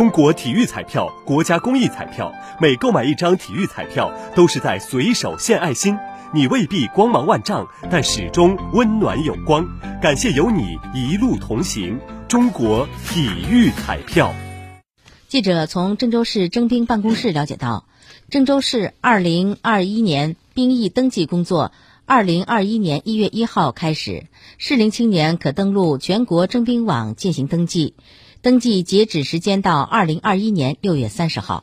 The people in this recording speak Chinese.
中国体育彩票，国家公益彩票，每购买一张体育彩票，都是在随手献爱心。你未必光芒万丈，但始终温暖有光。感谢有你一路同行。中国体育彩票。记者从郑州市征兵办公室了解到，郑州市二零二一年兵役登记工作，二零二一年一月一号开始，适龄青年可登录全国征兵网进行登记。登记截止时间到二零二一年六月三十号。